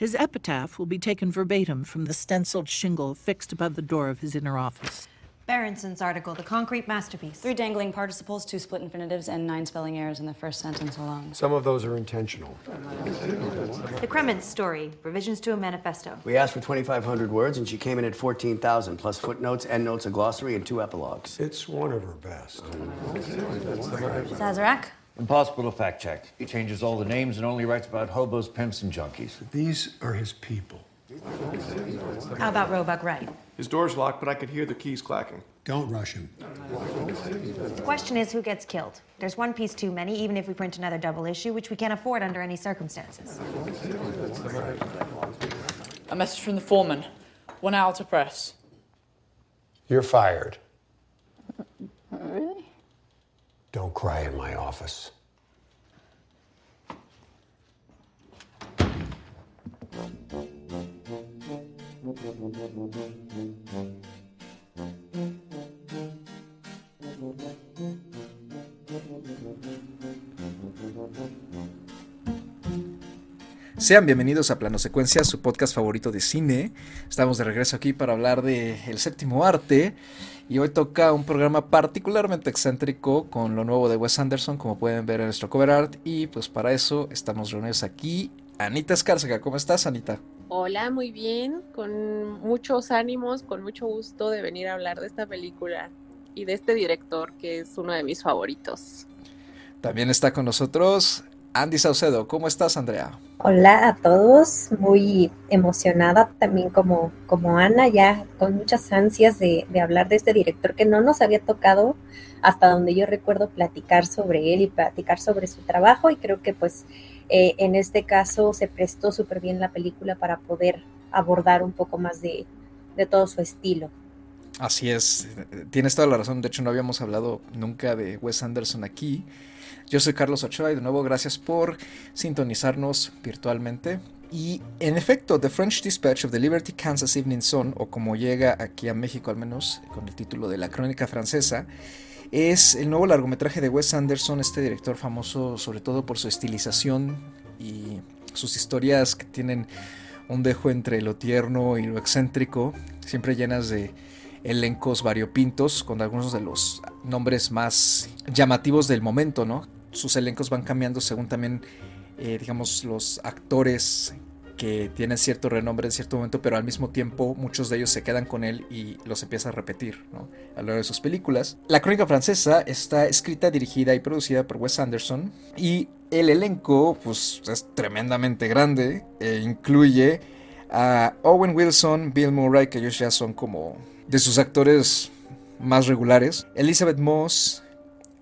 His epitaph will be taken verbatim from the stenciled shingle fixed above the door of his inner office. Berenson's article, The Concrete Masterpiece. Three dangling participles, two split infinitives, and nine spelling errors in the first sentence alone. Some of those are intentional. The Kremens story, revisions to a manifesto. We asked for 2,500 words, and she came in at 14,000, plus footnotes, endnotes, a glossary, and two epilogues. It's one of her best. Sazerac? Impossible to fact check. He changes all the names and only writes about hobos, pimps, and junkies. These are his people. How about Roebuck Wright? His door's locked, but I could hear the keys clacking. Don't rush him. The question is who gets killed? There's one piece too many, even if we print another double issue, which we can't afford under any circumstances. A message from the foreman. One hour to press. You're fired. Really? Don't cry in my office. Sean bienvenidos a Plano Secuencia, su podcast favorito de cine. Estamos de regreso aquí para hablar de El séptimo arte. Y hoy toca un programa particularmente excéntrico con lo nuevo de Wes Anderson, como pueden ver en nuestro cover art. Y pues para eso estamos reunidos aquí. Anita Escárcega, ¿cómo estás, Anita? Hola, muy bien, con muchos ánimos, con mucho gusto de venir a hablar de esta película y de este director que es uno de mis favoritos. También está con nosotros Andy Saucedo. ¿Cómo estás, Andrea? Hola a todos, muy emocionada también como, como Ana, ya con muchas ansias de, de, hablar de este director que no nos había tocado hasta donde yo recuerdo platicar sobre él y platicar sobre su trabajo y creo que pues eh, en este caso se prestó súper bien la película para poder abordar un poco más de, de todo su estilo. Así es, tienes toda la razón, de hecho no habíamos hablado nunca de Wes Anderson aquí. Yo soy Carlos Ochoa y de nuevo gracias por sintonizarnos virtualmente. Y en efecto, The French Dispatch of the Liberty Kansas Evening Sun, o como llega aquí a México al menos con el título de La Crónica Francesa, es el nuevo largometraje de Wes Anderson, este director famoso sobre todo por su estilización y sus historias que tienen un dejo entre lo tierno y lo excéntrico, siempre llenas de elencos variopintos con algunos de los nombres más llamativos del momento, ¿no? Sus elencos van cambiando según también, eh, digamos, los actores que tienen cierto renombre en cierto momento, pero al mismo tiempo muchos de ellos se quedan con él y los empieza a repetir a lo largo de sus películas. La crónica francesa está escrita, dirigida y producida por Wes Anderson y el elenco pues, es tremendamente grande e incluye a Owen Wilson, Bill Murray, que ellos ya son como de sus actores más regulares, Elizabeth Moss,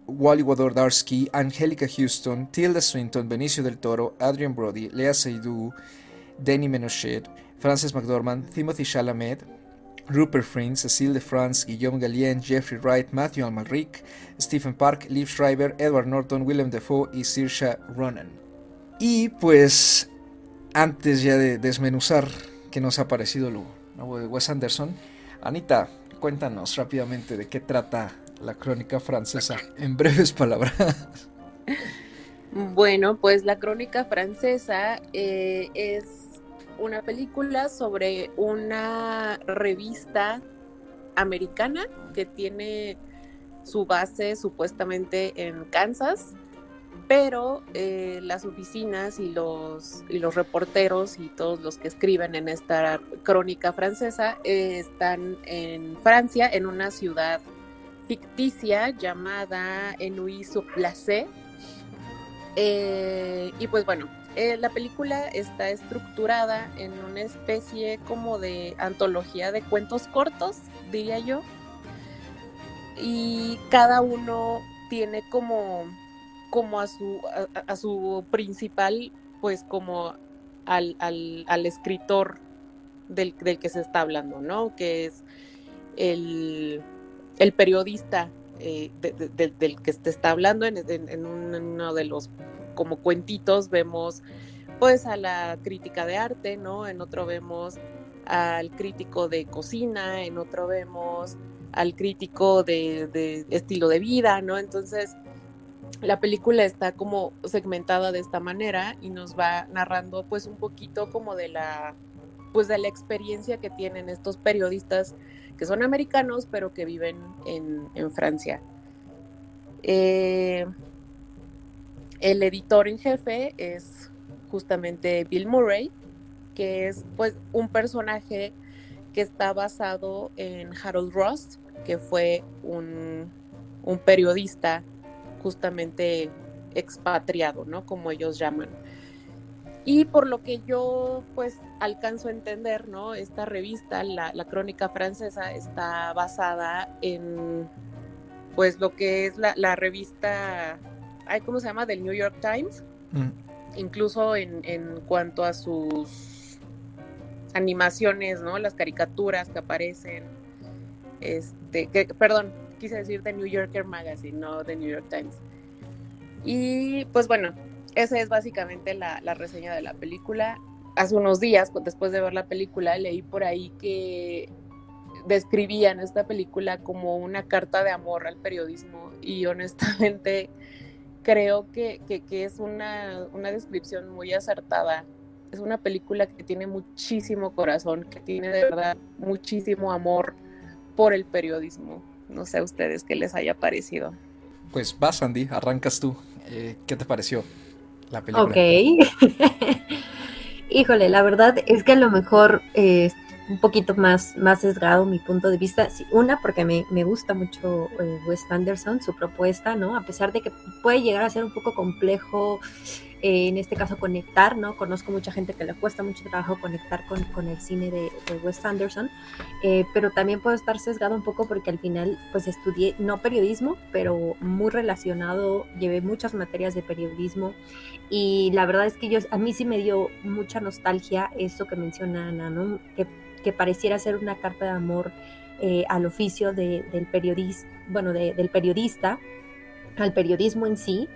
Wally Wodarski, Angelica Houston, Tilda Swinton, Benicio del Toro, Adrian Brody, Lea Seydoux, Danny Menochet, Frances McDormand, Timothy Chalamet, Rupert Friend, Cecile de France, Guillaume Gallienne, Jeffrey Wright, Matthew Almalric, Stephen Park, Liv Schreiber, Edward Norton, Willem Dafoe y Saoirse Ronan. Y pues, antes ya de desmenuzar qué nos ha parecido lo nuevo de Wes Anderson, Anita, cuéntanos rápidamente de qué trata la crónica francesa en breves palabras. Bueno, pues la crónica francesa eh, es una película sobre una revista americana que tiene su base supuestamente en Kansas, pero eh, las oficinas y los, y los reporteros y todos los que escriben en esta crónica francesa eh, están en Francia, en una ciudad ficticia llamada Enouy-sur-Placé. Eh, y pues bueno, eh, la película está estructurada en una especie como de antología de cuentos cortos, diría yo. Y cada uno tiene como, como a, su, a, a su principal, pues como al, al, al escritor del, del, que se está hablando, ¿no? Que es el, el periodista eh, de, de, de, del que se está hablando en, en, uno de los como cuentitos vemos pues a la crítica de arte, ¿no? En otro vemos al crítico de cocina, en otro vemos al crítico de estilo de vida, ¿no? Entonces, la película está como segmentada de esta manera y nos va narrando pues un poquito como de la pues de la experiencia que tienen estos periodistas que son americanos pero que viven en, Francia. Eh, el editor en jefe es justamente Bill Murray, que es pues un personaje que está basado en Harold Ross, que fue un, un periodista justamente expatriado, ¿no? Como ellos llaman. Y por lo que yo pues alcanzo a entender, ¿no? Esta revista, la, la crónica francesa, está basada en pues lo que es la, la revista, ay, ¿cómo se llama? Del New York Times. Mm. Incluso en, en cuanto a sus animaciones, ¿no? Las caricaturas que aparecen. Este, que, perdón, quise decir The New Yorker Magazine, no The New York Times. Y pues bueno, esa es básicamente la, reseña de la película. Hace unos días, después de ver la película, leí por ahí que describían esta película como una carta de amor al periodismo y honestamente creo que es una, una descripción muy acertada. Es una película que tiene muchísimo corazón, que tiene de verdad muchísimo amor por el periodismo. No sé a ustedes qué les haya parecido. Pues vas, Andy, arrancas tú. Eh, ¿Qué te pareció la película? Ok. Híjole, la verdad es que a lo mejor eh, un poquito más, más sesgado mi punto de vista. Sí, una, porque me, me gusta mucho eh, Wes Anderson, su propuesta, ¿no? A pesar de que puede llegar a ser un poco complejo, eh, en este caso conectar, ¿no? Conozco mucha gente que le cuesta mucho trabajo conectar con, con el cine de, de Wes Anderson, eh, pero también puedo estar sesgado un poco porque al final, pues estudié, no periodismo, pero muy relacionado, llevé muchas materias de periodismo y la verdad es que yo, a mí sí me dio mucha nostalgia eso que menciona Ana, ¿no? Que que pareciera ser una carta de amor eh, al oficio de, del periodista, bueno, de, del periodista, al periodismo en sí.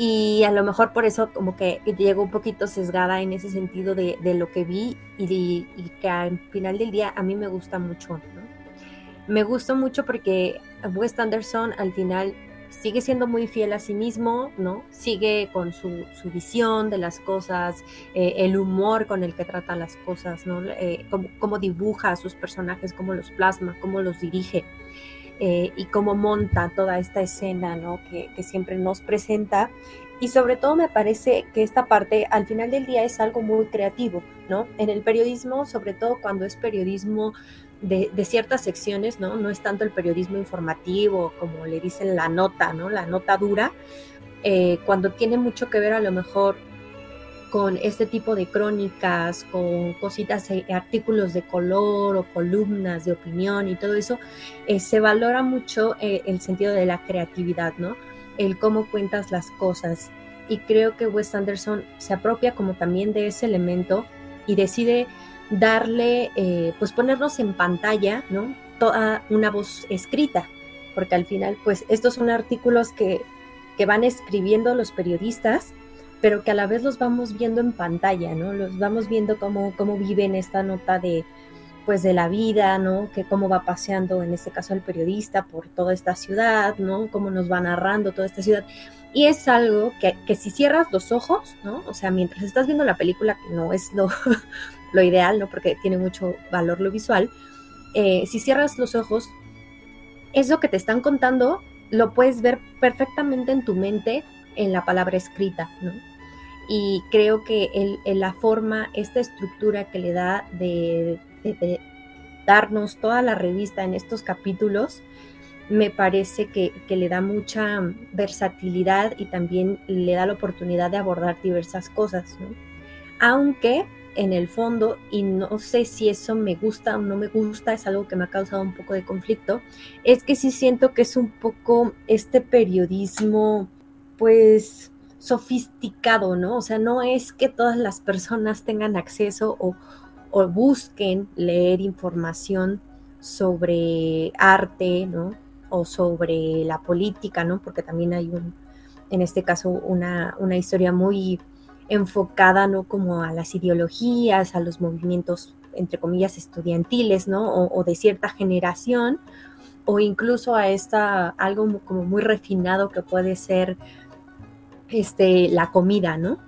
Y a lo mejor por eso como que llego un poquito sesgada en ese sentido de, de lo que vi y, que al final del día a mí me gusta mucho. ¿no? Me gusta mucho porque Wes Anderson al final sigue siendo muy fiel a sí mismo, ¿no? Sigue con su, su visión de las cosas, eh, el humor con el que trata las cosas, ¿no? Eh, cómo, cómo, dibuja a sus personajes, cómo los plasma, cómo los dirige eh, y cómo monta toda esta escena, ¿no? Que, siempre nos presenta. Y sobre todo me parece que esta parte al final del día es algo muy creativo, ¿no? En el periodismo, sobre todo cuando es periodismo de, de, ciertas secciones, ¿no? No es tanto el periodismo informativo, como le dicen la nota, ¿no? La nota dura, eh, cuando tiene mucho que ver a lo mejor con este tipo de crónicas, con cositas, eh, artículos de color o columnas de opinión y todo eso, eh, se valora mucho eh, el sentido de la creatividad, ¿no? El cómo cuentas las cosas. Y creo que Wes Anderson se apropia como también de ese elemento y decide darle, eh, pues ponernos en pantalla, ¿no? Toda una voz escrita, porque al final, pues estos son artículos que, que van escribiendo los periodistas, pero que a la vez los vamos viendo en pantalla, ¿no? Los vamos viendo cómo, cómo viven esta nota de, pues de la vida, ¿no? Que cómo va paseando, en este caso el periodista, por toda esta ciudad, ¿no? Cómo nos va narrando toda esta ciudad. Y es algo que, que si cierras los ojos, ¿no? O sea, mientras estás viendo la película, que no es lo, lo ideal, ¿no? Porque tiene mucho valor lo visual. Eh, si cierras los ojos, eso que te están contando lo puedes ver perfectamente en tu mente en la palabra escrita, ¿no? Y creo que el, el la forma, esta estructura que le da de, de, de, darnos toda la revista en estos capítulos, me parece que, que, le da mucha versatilidad y también le da la oportunidad de abordar diversas cosas, ¿no? Aunque en el fondo, y no sé si eso me gusta o no me gusta, es algo que me ha causado un poco de conflicto, es que sí siento que es un poco este periodismo, pues sofisticado, ¿no? O sea, no es que todas las personas tengan acceso o, busquen leer información sobre arte, ¿no? O sobre la política, ¿no? Porque también hay un, en este caso, una, una historia muy enfocada no como a las ideologías, a los movimientos, entre comillas, estudiantiles, ¿no? O, o de cierta generación, o incluso a esta algo como muy refinado que puede ser este la comida, ¿no?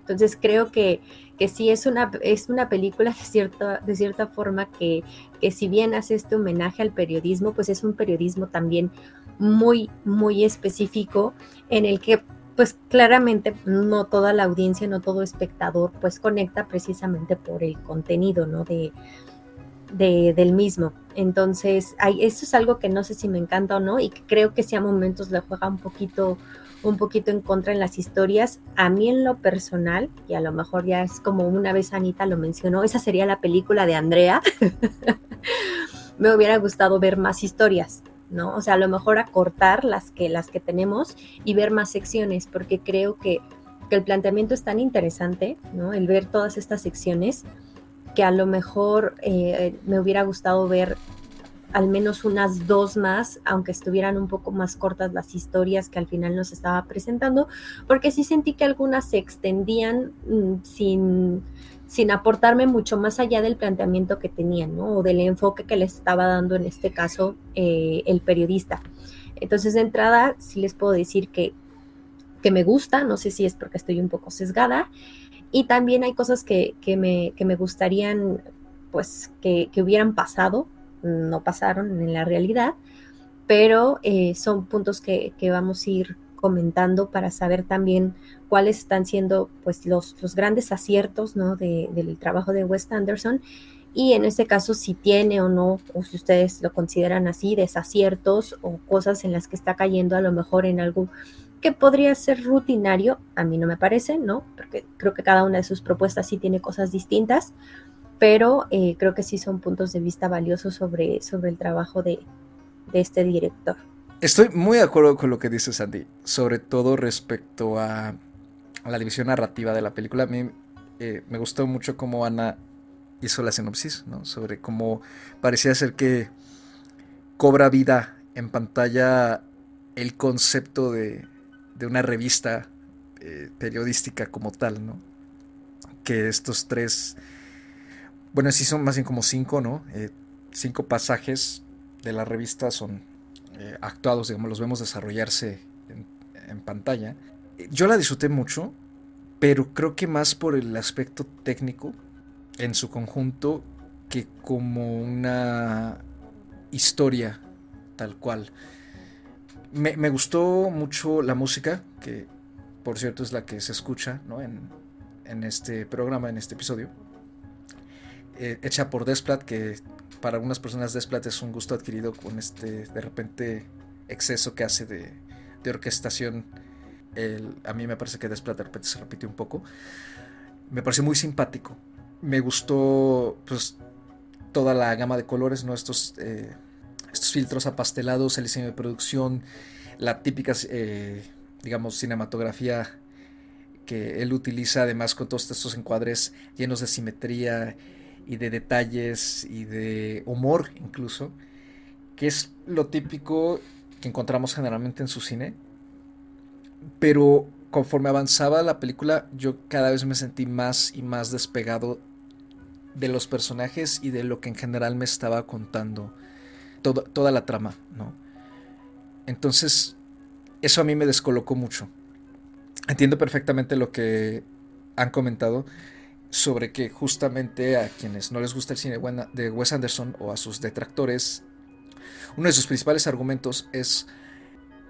Entonces creo que, que sí es una, es una película de cierta, de cierta forma que, que si bien hace este homenaje al periodismo, pues es un periodismo también muy, muy específico en el que pues claramente no toda la audiencia, no todo espectador pues conecta precisamente por el contenido, ¿no? De, de, del mismo. Entonces, hay, eso es algo que no sé si me encanta o no y que creo que si a momentos le juega un poquito, un poquito en contra en las historias. A mí en lo personal, y a lo mejor ya es como una vez Anita lo mencionó, esa sería la película de Andrea. me hubiera gustado ver más historias, ¿no? O sea, a lo mejor acortar las que, las que tenemos y ver más secciones, porque creo que, que el planteamiento es tan interesante, ¿no? El ver todas estas secciones que a lo mejor eh, me hubiera gustado ver al menos unas dos más, aunque estuvieran un poco más cortas las historias que al final nos estaba presentando, porque sí sentí que algunas se extendían mm, sin, sin aportarme mucho más allá del planteamiento que tenían, ¿no? O del enfoque que le estaba dando en este caso eh, el periodista. Entonces, de entrada, sí les puedo decir que, que me gusta, no sé si es porque estoy un poco sesgada, y también hay cosas que, que, me, que me, gustarían, pues, que, que, hubieran pasado, no pasaron en la realidad, pero eh, son puntos que, vamos a ir comentando para saber también cuáles están siendo, pues, los, los grandes aciertos, ¿no? De, del trabajo de Wes Anderson y en este caso si tiene o no, o si ustedes lo consideran así, desaciertos o cosas en las que está cayendo a lo mejor en algo que podría ser rutinario, a mí no me parece, ¿no? Porque creo que cada una de sus propuestas sí tiene cosas distintas, pero eh, creo que sí son puntos de vista valiosos sobre, sobre el trabajo de, de este director. Estoy muy de acuerdo con lo que dice Sandy, sobre todo respecto a, a la división narrativa de la película. A mí eh, me gustó mucho cómo Ana hizo la sinopsis, ¿no? Sobre cómo parecía ser que cobra vida en pantalla el concepto de, de una revista eh, periodística como tal, ¿no? Que estos tres, bueno, sí son más bien como cinco, ¿no? Eh, cinco pasajes de la revista son eh, actuados, digamos, los vemos desarrollarse en, pantalla. Yo la disfruté mucho, pero creo que más por el aspecto técnico en su conjunto que como una historia tal cual. Me, me, gustó mucho la música, que por cierto es la que se escucha ¿no? en, en, este programa, en este episodio. Eh, hecha por Desplat, que para algunas personas Desplat es un gusto adquirido con este de repente exceso que hace de, de orquestación. El, a mí me parece que Desplat de repente se repite un poco. Me pareció muy simpático. Me gustó pues toda la gama de colores, ¿no? Estos eh, estos filtros apastelados, el diseño de producción, la típica, eh, digamos, cinematografía que él utiliza, además con todos estos encuadres llenos de simetría y de detalles y de humor incluso, que es lo típico que encontramos generalmente en su cine. Pero conforme avanzaba la película, yo cada vez me sentí más y más despegado de los personajes y de lo que en general me estaba contando toda la trama, ¿no? Entonces, eso a mí me descolocó mucho. Entiendo perfectamente lo que han comentado sobre que justamente a quienes no les gusta el cine de Wes Anderson o a sus detractores, uno de sus principales argumentos es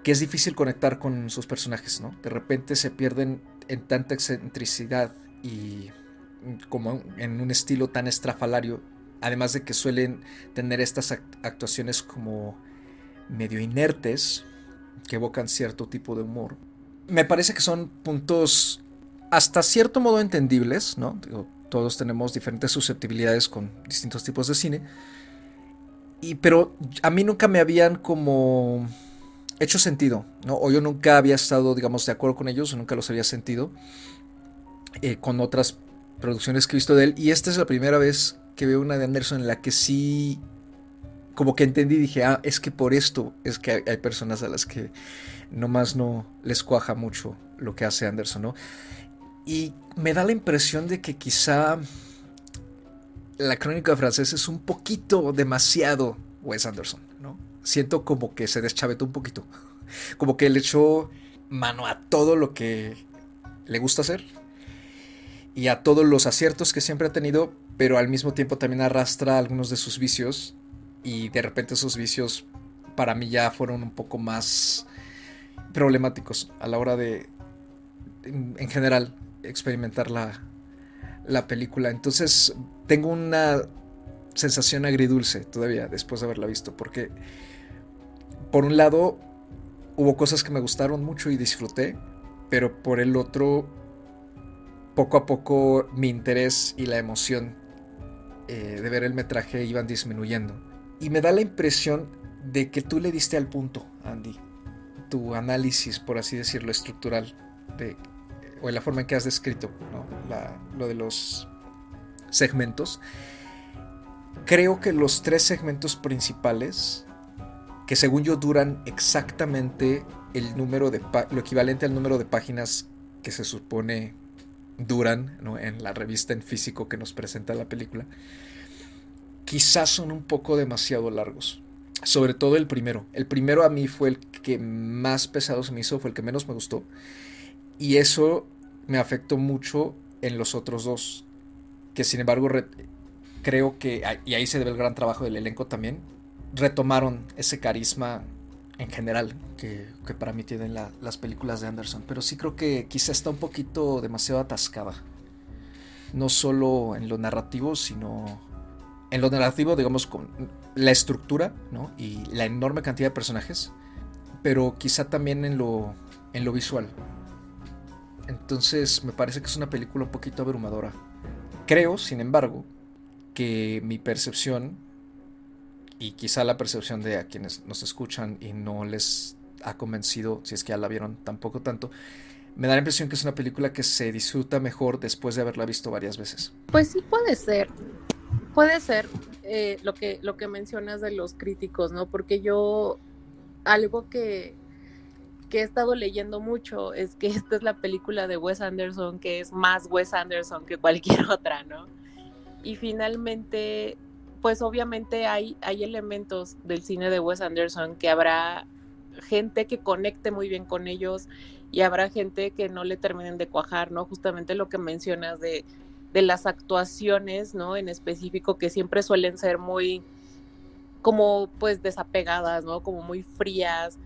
que es difícil conectar con sus personajes, ¿no? De repente se pierden en tanta excentricidad y como en un estilo tan estrafalario Además de que suelen tener estas actuaciones como medio inertes, que evocan cierto tipo de humor. Me parece que son puntos hasta cierto modo entendibles, ¿no? todos tenemos diferentes susceptibilidades con distintos tipos de cine. Y, pero a mí nunca me habían como hecho sentido, ¿no? O yo nunca había estado, digamos, de acuerdo con ellos, o nunca los había sentido eh, con otras producciones que he visto de él. Y esta es la primera vez que veo una de Anderson en la que sí como que entendí dije, ah, es que por esto es que hay, personas a las que nomás no les cuaja mucho lo que hace Anderson, ¿no? Y me da la impresión de que quizá la crónica francesa es un poquito demasiado Wes Anderson, ¿no? siento como que se deschavetó un poquito. Como que le echó mano a todo lo que le gusta hacer y a todos los aciertos que siempre ha tenido, pero al mismo tiempo también arrastra algunos de sus vicios y de repente esos vicios para mí ya fueron un poco más problemáticos a la hora de, en, general, experimentar la, la película. Entonces tengo una sensación agridulce todavía después de haberla visto, porque por un lado hubo cosas que me gustaron mucho y disfruté, pero por el otro, poco a poco mi interés y la emoción eh, de ver el metraje iban disminuyendo. Y me da la impresión de que tú le diste al punto, Andy, tu análisis, por así decirlo, estructural, de, o en la forma en que has descrito lo de los segmentos. Creo que los tres segmentos principales que según yo duran exactamente el número de lo equivalente al número de páginas que se supone duran en la revista en físico que nos presenta la película, quizás son un poco demasiado largos. Sobre todo el primero. El primero a mí fue el que más pesado se me hizo, fue el que menos me gustó. Y eso me afectó mucho en los otros dos. Que sin embargo creo que, y ahí se debe el gran trabajo del elenco también, retomaron ese carisma en general que, para mí tienen las películas de Anderson. Pero sí creo que quizá está un poquito demasiado atascada. No solo en lo narrativo, sino en lo narrativo, digamos, con la estructura y la enorme cantidad de personajes. Pero quizá también en lo, en lo visual. Entonces me parece que es una película un poquito abrumadora. Creo, sin embargo, que mi percepción y quizá la percepción de a quienes nos escuchan y no les ha convencido, si es que ya la vieron tampoco tanto, me da la impresión que es una película que se disfruta mejor después de haberla visto varias veces. Pues sí puede ser, puede ser eh, lo, que, lo que mencionas de los críticos, ¿no? Porque yo, algo que, que he estado leyendo mucho es que esta es la película de Wes Anderson que es más Wes Anderson que cualquier otra, ¿no? Y finalmente pues obviamente hay, hay elementos del cine de Wes Anderson que habrá gente que conecte muy bien con ellos y habrá gente que no le terminen de cuajar, ¿no? Justamente lo que mencionas de, de las actuaciones, ¿no? En específico que siempre suelen ser muy como pues desapegadas, ¿no? Como muy frías,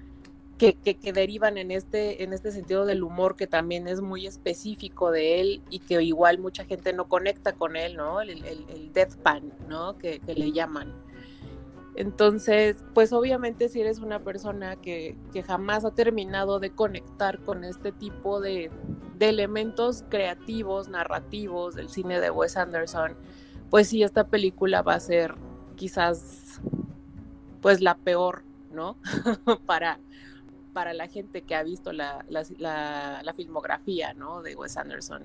que, derivan en este, en este sentido del humor que también es muy específico de él y que igual mucha gente no conecta con él, ¿no? El, el, deathpan, ¿no? Que, le llaman. Entonces, pues obviamente si eres una persona que, que jamás ha terminado de conectar con este tipo de, de, elementos creativos, narrativos del cine de Wes Anderson, pues sí, esta película va a ser quizás pues la peor, ¿no? para, para la gente que ha visto la, filmografía ¿no? de Wes Anderson.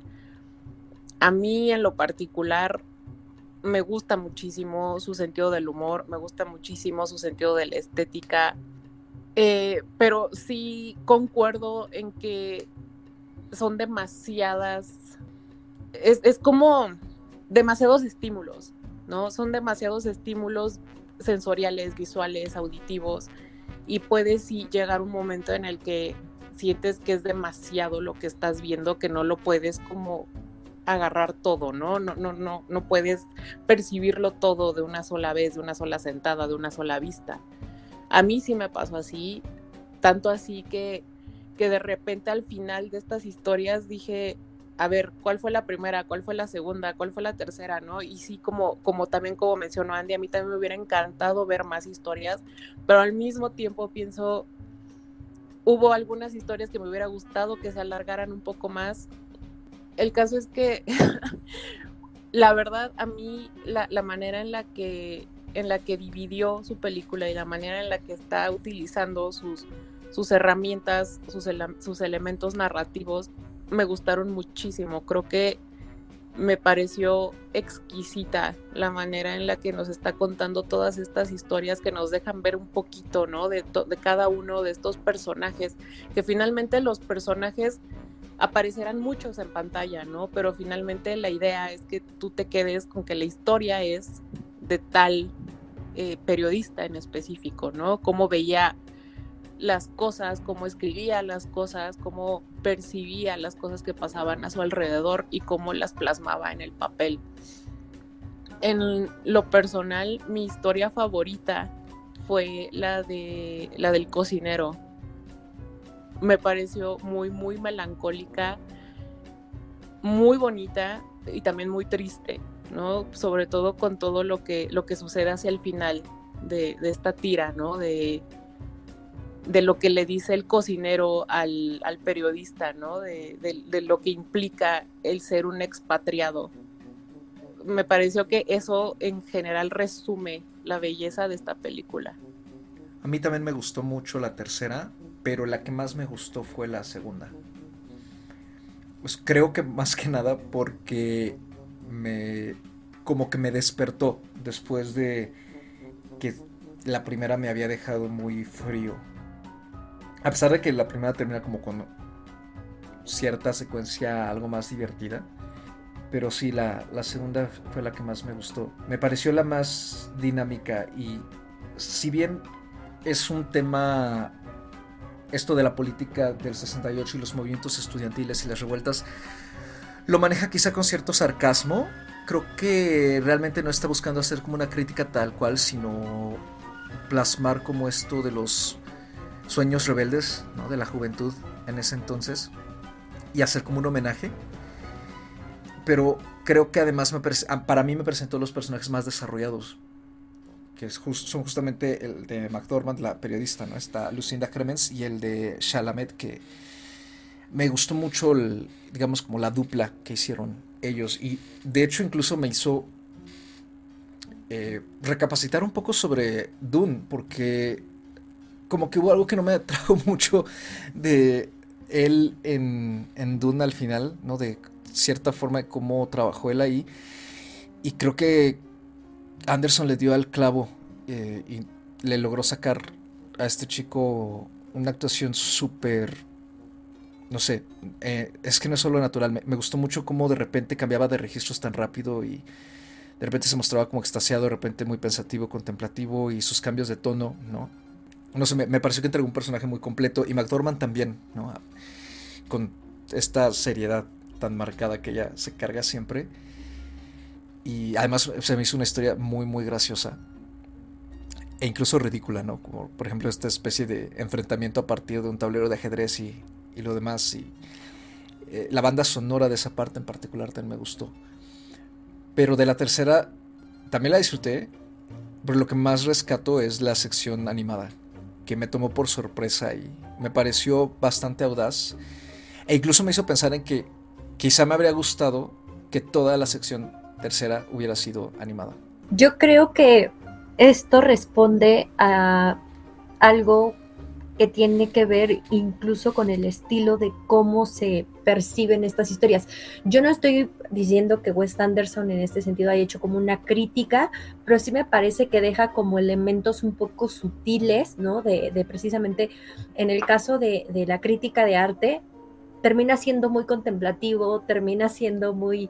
A mí en lo particular me gusta muchísimo su sentido del humor, me gusta muchísimo su sentido de la estética, eh, pero sí concuerdo en que son demasiadas, es, es, como demasiados estímulos, ¿no? Son demasiados estímulos sensoriales, visuales, auditivos, y puedes llegar un momento en el que sientes que es demasiado lo que estás viendo, que no lo puedes como agarrar todo, ¿no? No, no, no, no puedes percibirlo todo de una sola vez, de una sola sentada, de una sola vista. A mí sí me pasó así, tanto así que, que de repente al final de estas historias dije, a ver, ¿cuál fue la primera? ¿Cuál fue la segunda? ¿Cuál fue la tercera? ¿No? Y sí, como, como también como mencionó Andy, a mí también me hubiera encantado ver más historias, pero al mismo tiempo pienso, hubo algunas historias que me hubiera gustado que se alargaran un poco más. El caso es que, la verdad, a mí la, la manera en la que en la que dividió su película y la manera en la que está utilizando sus, sus herramientas, sus, sus elementos narrativos, me gustaron muchísimo. Creo que me pareció exquisita la manera en la que nos está contando todas estas historias que nos dejan ver un poquito, ¿no? De, de cada uno de estos personajes, que finalmente los personajes aparecerán muchos en pantalla, ¿no? Pero finalmente la idea es que tú te quedes con que la historia es de tal eh, periodista en específico, ¿no? Cómo veía las cosas, cómo escribía las cosas, cómo percibía las cosas que pasaban a su alrededor y cómo las plasmaba en el papel. En lo personal, mi historia favorita fue la de la del cocinero. Me pareció muy muy melancólica, muy bonita y también muy triste, ¿no? Sobre todo con todo lo que lo que sucede hacia el final de, esta tira, ¿no? De, de lo que le dice el cocinero al, al periodista, ¿no? De, de, lo que implica el ser un expatriado. Me pareció que eso en general resume la belleza de esta película. A mí también me gustó mucho la tercera, pero la que más me gustó fue la segunda. Pues creo que más que nada porque me como que me despertó después de que la primera me había dejado muy frío a pesar de que la primera termina como con cierta secuencia algo más divertida. Pero sí, la, la, segunda fue la que más me gustó. Me pareció la más dinámica y si bien es un tema, esto de la política del 68 y los movimientos estudiantiles y las revueltas, lo maneja quizá con cierto sarcasmo. Creo que realmente no está buscando hacer como una crítica tal cual, sino plasmar como esto de los sueños rebeldes ¿no? de la juventud en ese entonces y hacer como un homenaje. Pero creo que además me para mí me presentó los personajes más desarrollados, que son justamente el de McDormand, la periodista, ¿no? Está Lucinda Cremens y el de Chalamet, que me gustó mucho, digamos, como la dupla que hicieron ellos. Y de hecho incluso me hizo eh, recapacitar un poco sobre Dune, porque como que hubo algo que no me atrajo mucho de él en, en Dune al final, ¿no? De cierta forma de cómo trabajó él ahí. Y creo que Anderson le dio al clavo eh, y le logró sacar a este chico una actuación súper... No sé, eh, es que no es solo natural, me, me, gustó mucho cómo de repente cambiaba de registros tan rápido y de repente se mostraba como extasiado, de repente muy pensativo, contemplativo y sus cambios de tono, ¿no? No sé, me, pareció que entregó un personaje muy completo y McDormand también, ¿no? Con esta seriedad tan marcada que ella se carga siempre. Y además se me hizo una historia muy, muy graciosa. E incluso ridícula, ¿no? Como por ejemplo esta especie de enfrentamiento a partir de un tablero de ajedrez y, y lo demás. Y eh, la banda sonora de esa parte en particular también me gustó. Pero de la tercera también la disfruté. Pero lo que más rescato es la sección animada que me tomó por sorpresa y me pareció bastante audaz. E incluso me hizo pensar en que quizá me habría gustado que toda la sección tercera hubiera sido animada. Yo creo que esto responde a algo que tiene que ver incluso con el estilo de cómo se perciben estas historias. Yo no estoy diciendo que Wes Anderson en este sentido haya hecho como una crítica, pero sí me parece que deja como elementos un poco sutiles, ¿no? De, precisamente en el caso de, de, la crítica de arte, termina siendo muy contemplativo, termina siendo muy,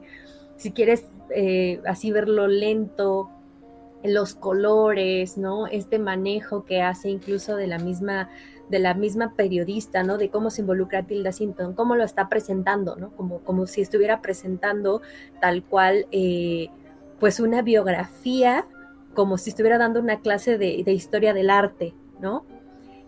si quieres eh, así verlo lento, los colores, ¿no? Este manejo que hace incluso de la misma de la misma periodista, ¿no? De cómo se involucra Tilda Sinton, cómo lo está presentando, ¿no? Como, como si estuviera presentando tal cual, eh, pues una biografía, como si estuviera dando una clase de, de historia del arte, ¿no?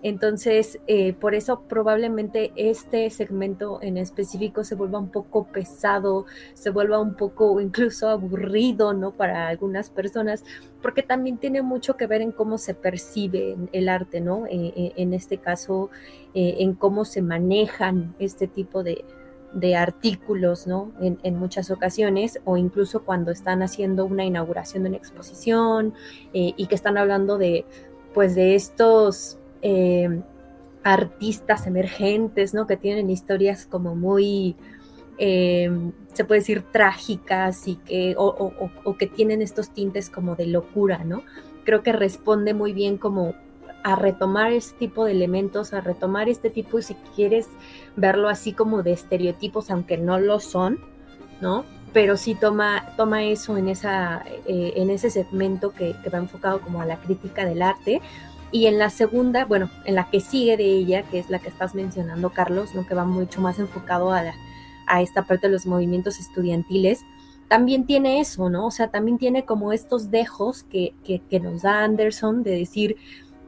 Entonces, eh, por eso probablemente este segmento en específico se vuelva un poco pesado, se vuelva un poco incluso aburrido, ¿no? Para algunas personas, porque también tiene mucho que ver en cómo se percibe el arte, ¿no? Eh, eh, en este caso, en cómo se manejan este tipo de, de artículos, ¿no? En, en, muchas ocasiones, o incluso cuando están haciendo una inauguración de una exposición y que están hablando de, pues, de estos eh, artistas emergentes, ¿no? Que tienen historias como muy, eh, se puede decir, trágicas y que, o, que tienen estos tintes como de locura, ¿no? Creo que responde muy bien como a retomar este tipo de elementos, a retomar este tipo, si quieres verlo así como de estereotipos, aunque no lo son, ¿no? pero sí toma, toma eso en, esa, eh, en ese segmento que, que va enfocado como a la crítica del arte. Y en la segunda, bueno, en la que sigue de ella, que es la que estás mencionando, Carlos, ¿no? que va mucho más enfocado a, a esta parte de los movimientos estudiantiles, también tiene eso, ¿no? O sea, también tiene como estos dejos que, que, nos da Anderson de decir,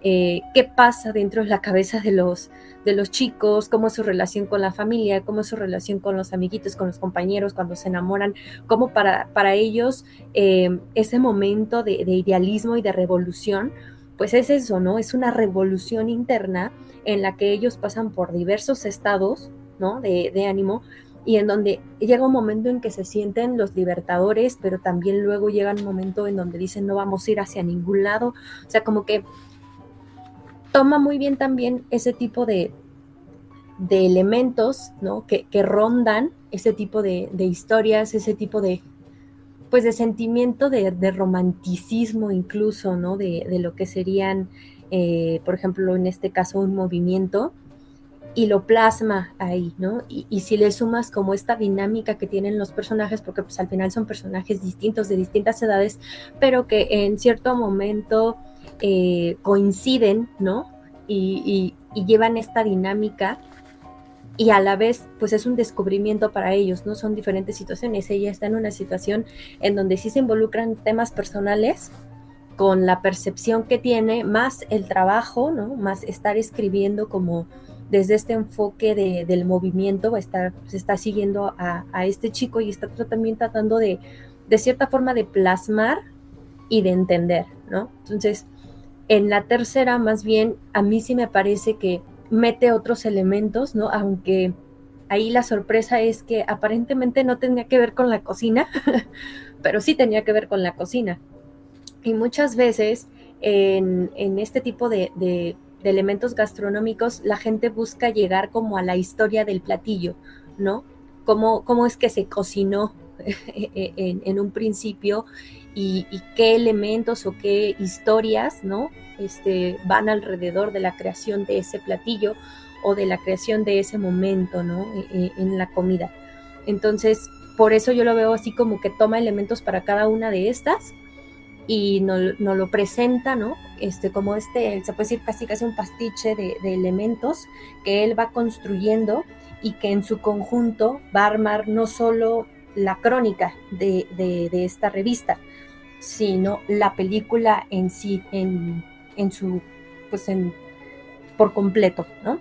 eh, qué pasa dentro de la cabeza de los, de los chicos, cómo es su relación con la familia, cómo es su relación con los amiguitos, con los compañeros, cuando se enamoran, cómo para, para ellos eh, ese momento de, de, idealismo y de revolución, pues es eso, ¿no? Es una revolución interna en la que ellos pasan por diversos estados, ¿no? De, ánimo y en donde llega un momento en que se sienten los libertadores, pero también luego llega un momento en donde dicen no vamos a ir hacia ningún lado, o sea, como que toma muy bien también ese tipo de, de elementos, ¿no? Que, que, rondan ese tipo de, historias, ese tipo de, pues, de sentimiento de, de romanticismo incluso, ¿no? De, de lo que serían, eh, por ejemplo, en este caso, un movimiento, y lo plasma ahí, ¿no? Y, y, si le sumas como esta dinámica que tienen los personajes, porque pues al final son personajes distintos, de distintas edades, pero que en cierto momento eh, coinciden, ¿no? Y, y, y, llevan esta dinámica y a la vez, pues es un descubrimiento para ellos, ¿no? Son diferentes situaciones. Ella está en una situación en donde sí se involucran temas personales con la percepción que tiene, más el trabajo, ¿no? Más estar escribiendo como desde este enfoque de, del movimiento, estar, se está siguiendo a, a, este chico y está también tratando de, de cierta forma, de plasmar y de entender, ¿no? Entonces, en la tercera, más bien, a mí sí me parece que mete otros elementos, ¿no? Aunque ahí la sorpresa es que aparentemente no tenía que ver con la cocina, pero sí tenía que ver con la cocina. Y muchas veces en, en este tipo de, de, elementos gastronómicos, la gente busca llegar como a la historia del platillo, ¿no? Cómo, cómo es que se cocinó en un principio y, qué elementos o qué historias, ¿no? Este, van alrededor de la creación de ese platillo o de la creación de ese momento, ¿no? E, e, en la comida. Entonces, por eso yo lo veo así como que toma elementos para cada una de estas y nos no lo presenta, ¿no? Este, como este, se puede decir casi casi un pastiche de, elementos que él va construyendo y que en su conjunto va a armar no solo la crónica de, de esta revista, sino la película en sí, en, en su, pues en, por completo, ¿no?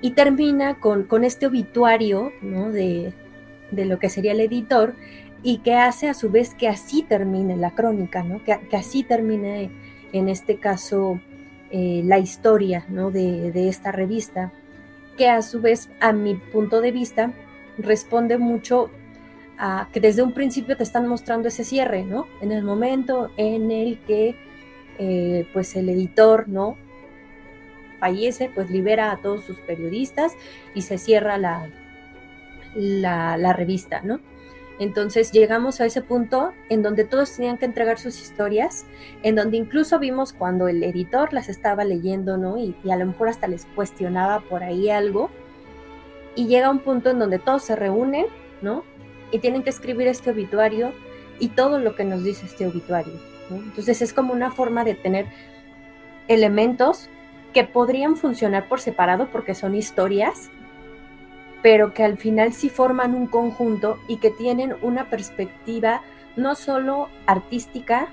Y termina con, con este obituario, ¿no? De, de, lo que sería el editor y que hace a su vez que así termine la crónica, ¿no? Que, que así termine, en este caso, eh, la historia, ¿no? De, de esta revista, que a su vez, a mi punto de vista, responde mucho a que desde un principio te están mostrando ese cierre, ¿no? En el momento en el que eh, pues el editor, ¿no? Fallece, pues libera a todos sus periodistas y se cierra la, la, revista, ¿no? Entonces llegamos a ese punto en donde todos tenían que entregar sus historias, en donde incluso vimos cuando el editor las estaba leyendo, ¿no? Y, y, a lo mejor hasta les cuestionaba por ahí algo. Y llega un punto en donde todos se reúnen, ¿no? Y tienen que escribir este obituario y todo lo que nos dice este obituario. ¿no? Entonces es como una forma de tener elementos que podrían funcionar por separado porque son historias, pero que al final sí forman un conjunto y que tienen una perspectiva no solo artística,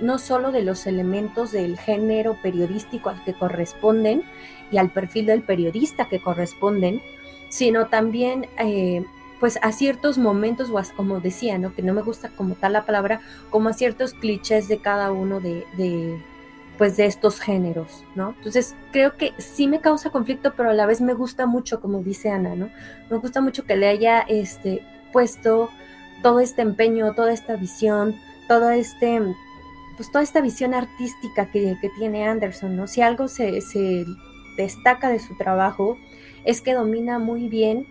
no solo de los elementos del género periodístico al que corresponden y al perfil del periodista que corresponden, sino también eh, pues a ciertos momentos, o como decía, ¿no? Que no me gusta como tal la palabra, como a ciertos clichés de cada uno de, de, pues de estos géneros, ¿no? Entonces creo que sí me causa conflicto, pero a la vez me gusta mucho, como dice Ana, ¿no? Me gusta mucho que le haya este, puesto todo este empeño, toda esta visión, todo este, pues toda esta visión artística que, que tiene Anderson, ¿no? Si algo se, se destaca de su trabajo es que domina muy bien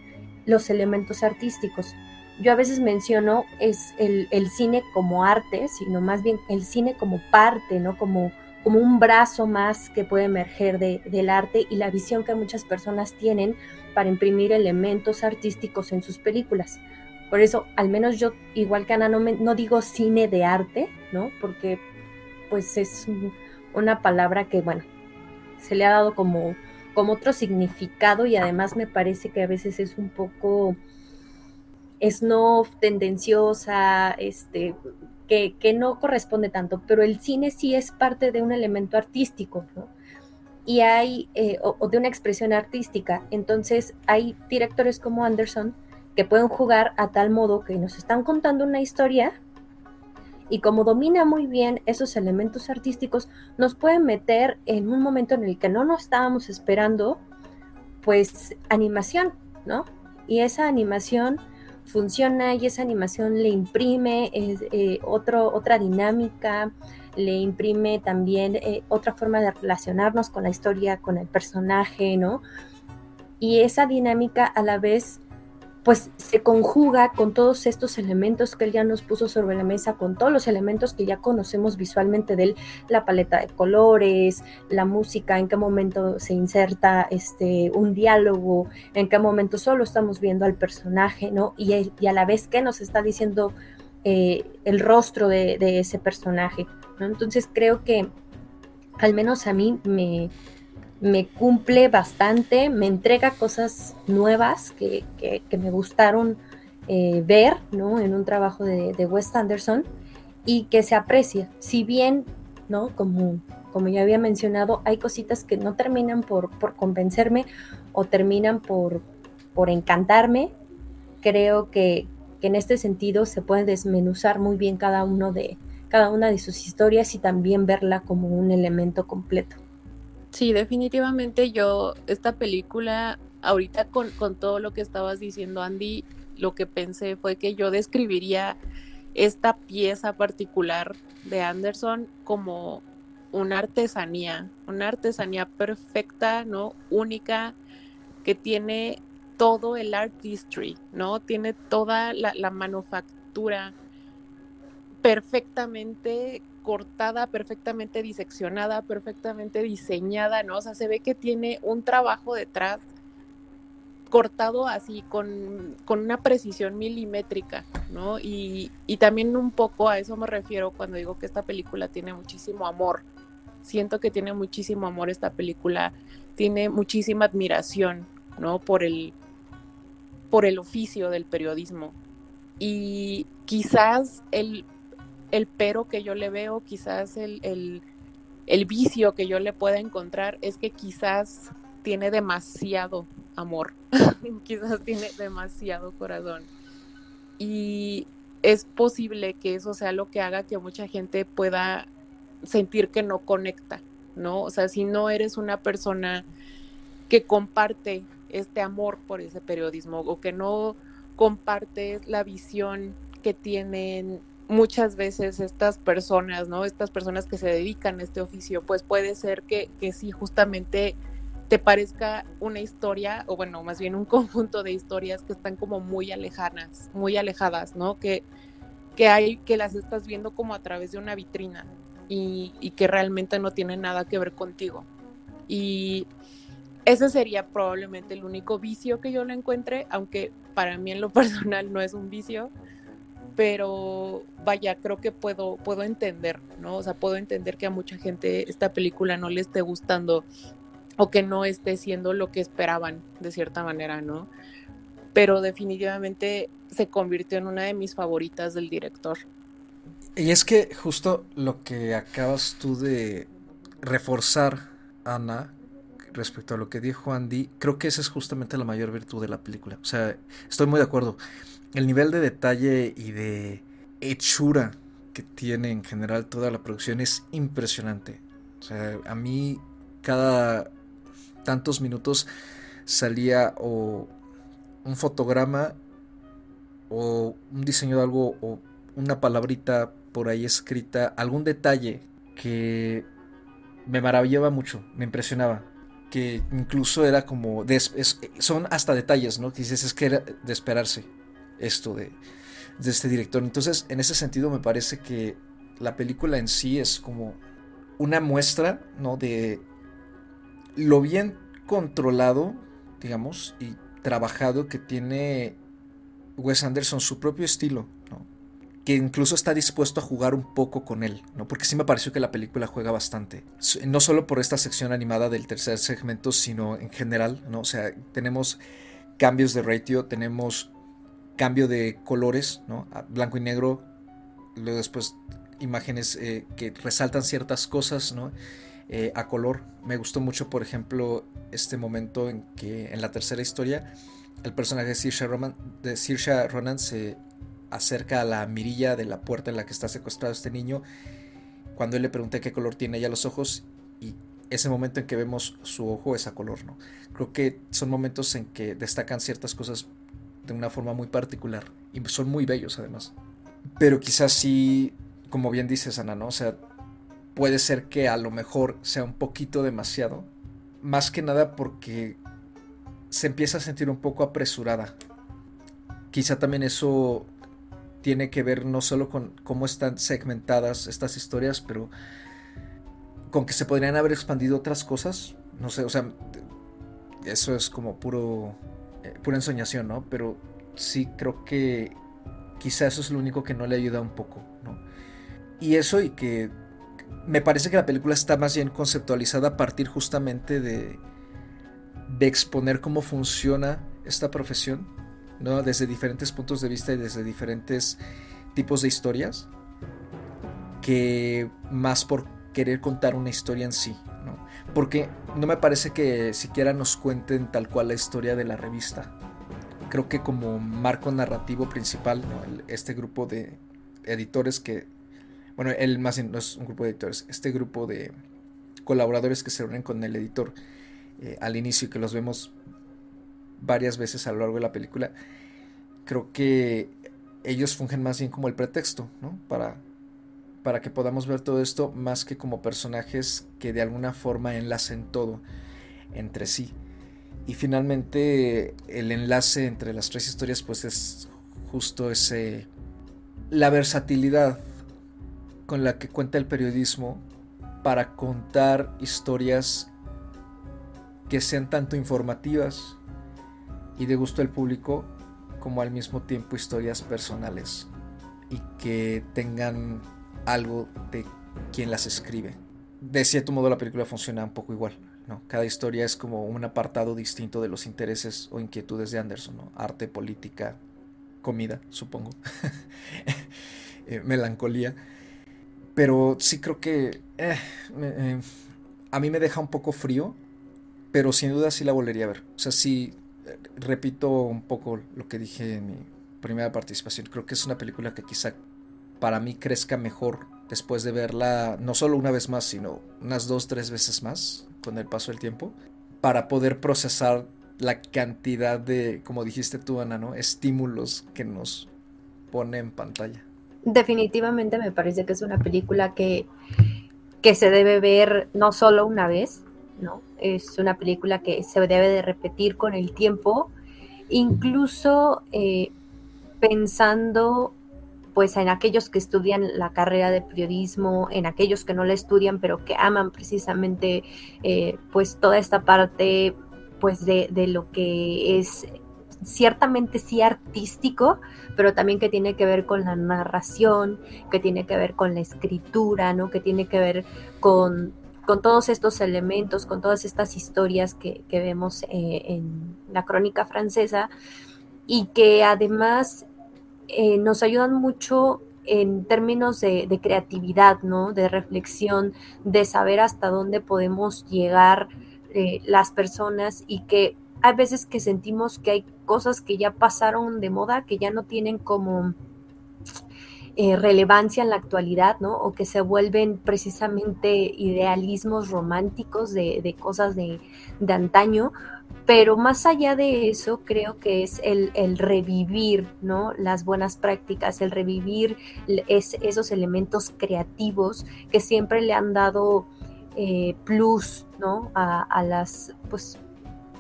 los elementos artísticos. Yo a veces menciono es el, el, cine como arte, sino más bien el cine como parte, ¿no? Como, como un brazo más que puede emerger de, del arte y la visión que muchas personas tienen para imprimir elementos artísticos en sus películas. Por eso, al menos yo, igual que Ana, no, no digo cine de arte, ¿no? Porque pues es una palabra que, bueno, se le ha dado como, como otro significado y además me parece que a veces es un poco no tendenciosa, este, que, que, no corresponde tanto, pero el cine sí es parte de un elemento artístico, ¿no? Y hay, eh, o, de una expresión artística. Entonces, hay directores como Anderson que pueden jugar a tal modo que nos están contando una historia y como domina muy bien esos elementos artísticos, nos pueden meter en un momento en el que no nos estábamos esperando, pues animación, ¿no? Y esa animación funciona y esa animación le imprime eh, otro, otra dinámica, le imprime también eh, otra forma de relacionarnos con la historia, con el personaje, ¿no? Y esa dinámica a la vez pues se conjuga con todos estos elementos que él ya nos puso sobre la mesa, con todos los elementos que ya conocemos visualmente de él, la paleta de colores, la música, en qué momento se inserta este, un diálogo, en qué momento solo estamos viendo al personaje, ¿no? Y, y a la vez que nos está diciendo eh, el rostro de, de ese personaje, ¿no? Entonces creo que al menos a mí me, me cumple bastante, me entrega cosas nuevas que, me gustaron eh, ver ¿no? en un trabajo de, Wes Anderson y que se aprecia. Si bien, ¿no? como, como ya había mencionado, hay cositas que no terminan por, por convencerme o terminan por, por encantarme, creo que, que en este sentido se puede desmenuzar muy bien cada uno de cada una de sus historias y también verla como un elemento completo. Sí, definitivamente yo, esta película, ahorita con, con todo lo que estabas diciendo, Andy, lo que pensé fue que yo describiría esta pieza particular de Anderson como una artesanía, una artesanía perfecta, ¿no? Única, que tiene todo el art history, ¿no? Tiene toda la, la manufactura perfectamente cortada, perfectamente diseccionada, perfectamente diseñada, ¿no? O sea, se ve que tiene un trabajo detrás cortado así con, una precisión milimétrica, ¿no? Y, y, también un poco a eso me refiero cuando digo que esta película tiene muchísimo amor. Siento que tiene muchísimo amor esta película, tiene muchísima admiración, ¿no? Por el, por el oficio del periodismo. Y quizás el el pero que yo le veo, quizás el, vicio que yo le pueda encontrar es que quizás tiene demasiado amor, quizás tiene demasiado corazón. Y es posible que eso sea lo que haga que mucha gente pueda sentir que no conecta, ¿no? O sea, si no eres una persona que comparte este amor por ese periodismo o que no compartes la visión que tienen muchas veces estas personas, ¿no? Estas personas que se dedican a este oficio, pues puede ser que, que sí, justamente te parezca una historia, o bueno, más bien un conjunto de historias que están como muy alejadas, muy alejadas, ¿no? Que, que hay, que las estás viendo como a través de una vitrina y, y que realmente no tienen nada que ver contigo. Y ese sería probablemente el único vicio que yo le encuentre, aunque para mí en lo personal no es un vicio, pero vaya, creo que puedo, puedo entender, ¿no? O sea, puedo entender que a mucha gente esta película no le esté gustando o que no esté siendo lo que esperaban, de cierta manera, ¿no? Pero definitivamente se convirtió en una de mis favoritas del director. Y es que justo lo que acabas tú de reforzar, Ana, respecto a lo que dijo Andy, creo que esa es justamente la mayor virtud de la película. O sea, estoy muy de acuerdo el nivel de detalle y de hechura que tiene en general toda la producción es impresionante. O sea, a mí cada tantos minutos salía o un fotograma o un diseño de algo o una palabrita por ahí escrita, algún detalle que me maravillaba mucho, me impresionaba. Que incluso era como. son hasta detalles, ¿no? Que dices, es que era de esperarse esto de, este director. Entonces, en ese sentido, me parece que la película en sí es como una muestra, ¿no? De lo bien controlado, digamos, y trabajado que tiene Wes Anderson su propio estilo, que incluso está dispuesto a jugar un poco con él, ¿no? porque sí me pareció que la película juega bastante, no solo por esta sección animada del tercer segmento, sino en general, ¿no? o sea, tenemos cambios de ratio, tenemos cambio de colores, ¿no? blanco y negro, luego después imágenes eh, que resaltan ciertas cosas, ¿no? Eh, a color. Me gustó mucho, por ejemplo, este momento en que en la tercera historia el personaje de Saoirse Ronan, de se acerca a la mirilla de la puerta en la que está secuestrado este niño. Cuando él le pregunté qué color tiene ella los ojos y ese momento en que vemos su ojo es a color, ¿no? Creo que son momentos en que destacan ciertas cosas de una forma muy particular y son muy bellos además. Pero quizás sí, como bien dices Ana, ¿no? O sea, puede ser que a lo mejor sea un poquito demasiado. Más que nada porque se empieza a sentir un poco apresurada. Quizá también eso tiene que ver no solo con cómo están segmentadas estas historias, pero con que se podrían haber expandido otras cosas. No sé, o sea, eso es como puro, eh, pura ensoñación, ¿no? Pero sí creo que quizá eso es lo único que no le ayuda un poco, ¿no? Y eso y que me parece que la película está más bien conceptualizada a partir justamente de, de exponer cómo funciona esta profesión, ¿no? desde diferentes puntos de vista y desde diferentes tipos de historias, que más por querer contar una historia en sí. Porque no me parece que siquiera nos cuenten tal cual la historia de la revista. Creo que como marco narrativo principal, este grupo de editores que bueno, él más no es un grupo de editores, este grupo de colaboradores que se reúnen con el editor eh, al inicio y que los vemos varias veces a lo largo de la película, creo que ellos fungen más bien como el pretexto, ¿no? Para, para que podamos ver todo esto más que como personajes que de alguna forma enlacen todo entre sí. Y finalmente el enlace entre las tres historias pues es justo ese... la versatilidad con la que cuenta el periodismo para contar historias que sean tanto informativas y de gusto del público como al mismo tiempo historias personales y que tengan algo de quien las escribe. De cierto modo la película funciona un poco igual. ¿no? Cada historia es como un apartado distinto de los intereses o inquietudes de Anderson. ¿no? Arte, política, comida, supongo. Eh, melancolía. Pero sí creo que eh, eh, a mí me deja un poco frío, pero sin duda sí la volvería a ver. O sea, sí, repito un poco lo que dije en mi primera participación. Creo que es una película que quizá para mí crezca mejor después de verla no solo una vez más, sino unas dos, tres veces más con el paso del tiempo, para poder procesar la cantidad de, como dijiste tú, Ana, ¿no? Estímulos que nos pone en pantalla. Definitivamente me parece que es una película que, que se debe ver no solo una vez, ¿no? Es una película que se debe de repetir con el tiempo, incluso eh, pensando pues en aquellos que estudian la carrera de periodismo, en aquellos que no la estudian, pero que aman precisamente eh, pues toda esta parte pues de, de, lo que es ciertamente sí artístico, pero también que tiene que ver con la narración, que tiene que ver con la escritura, ¿no? Que tiene que ver con, con todos estos elementos, con todas estas historias que, vemos eh, en la crónica francesa y que además eh, nos ayudan mucho en términos de, creatividad, ¿no? De reflexión, de saber hasta dónde podemos llegar eh, las personas y que hay veces que sentimos que hay cosas que ya pasaron de moda, que ya no tienen como eh, relevancia en la actualidad, ¿no? O que se vuelven precisamente idealismos románticos de, cosas de, antaño. Pero más allá de eso, creo que es el, revivir, ¿no? Las buenas prácticas, el revivir esos elementos creativos que siempre le han dado eh, plus, ¿no? A, a las, pues,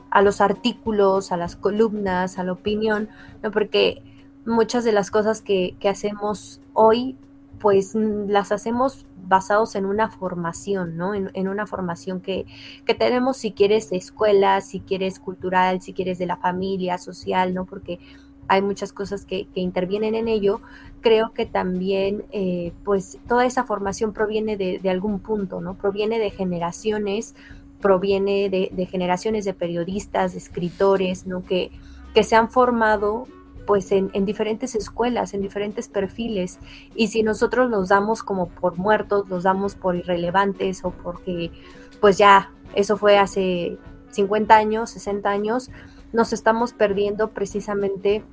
a los artículos, a las columnas, a la opinión, ¿no? Porque muchas de las cosas que, hacemos hoy, pues las hacemos basados en una formación, ¿no? En, una formación que, que, tenemos, si quieres, de escuela, si quieres cultural, si quieres de la familia, social, ¿no? Porque hay muchas cosas que, intervienen en ello, creo que también eh, pues toda esa formación proviene de, algún punto, ¿no? Proviene de generaciones, proviene de, generaciones de periodistas, de escritores, ¿no? Que, que se han formado pues en, diferentes escuelas, en diferentes perfiles. Y si nosotros los damos como por muertos, los damos por irrelevantes o porque pues ya eso fue hace 50 años, 60 años, nos estamos perdiendo precisamente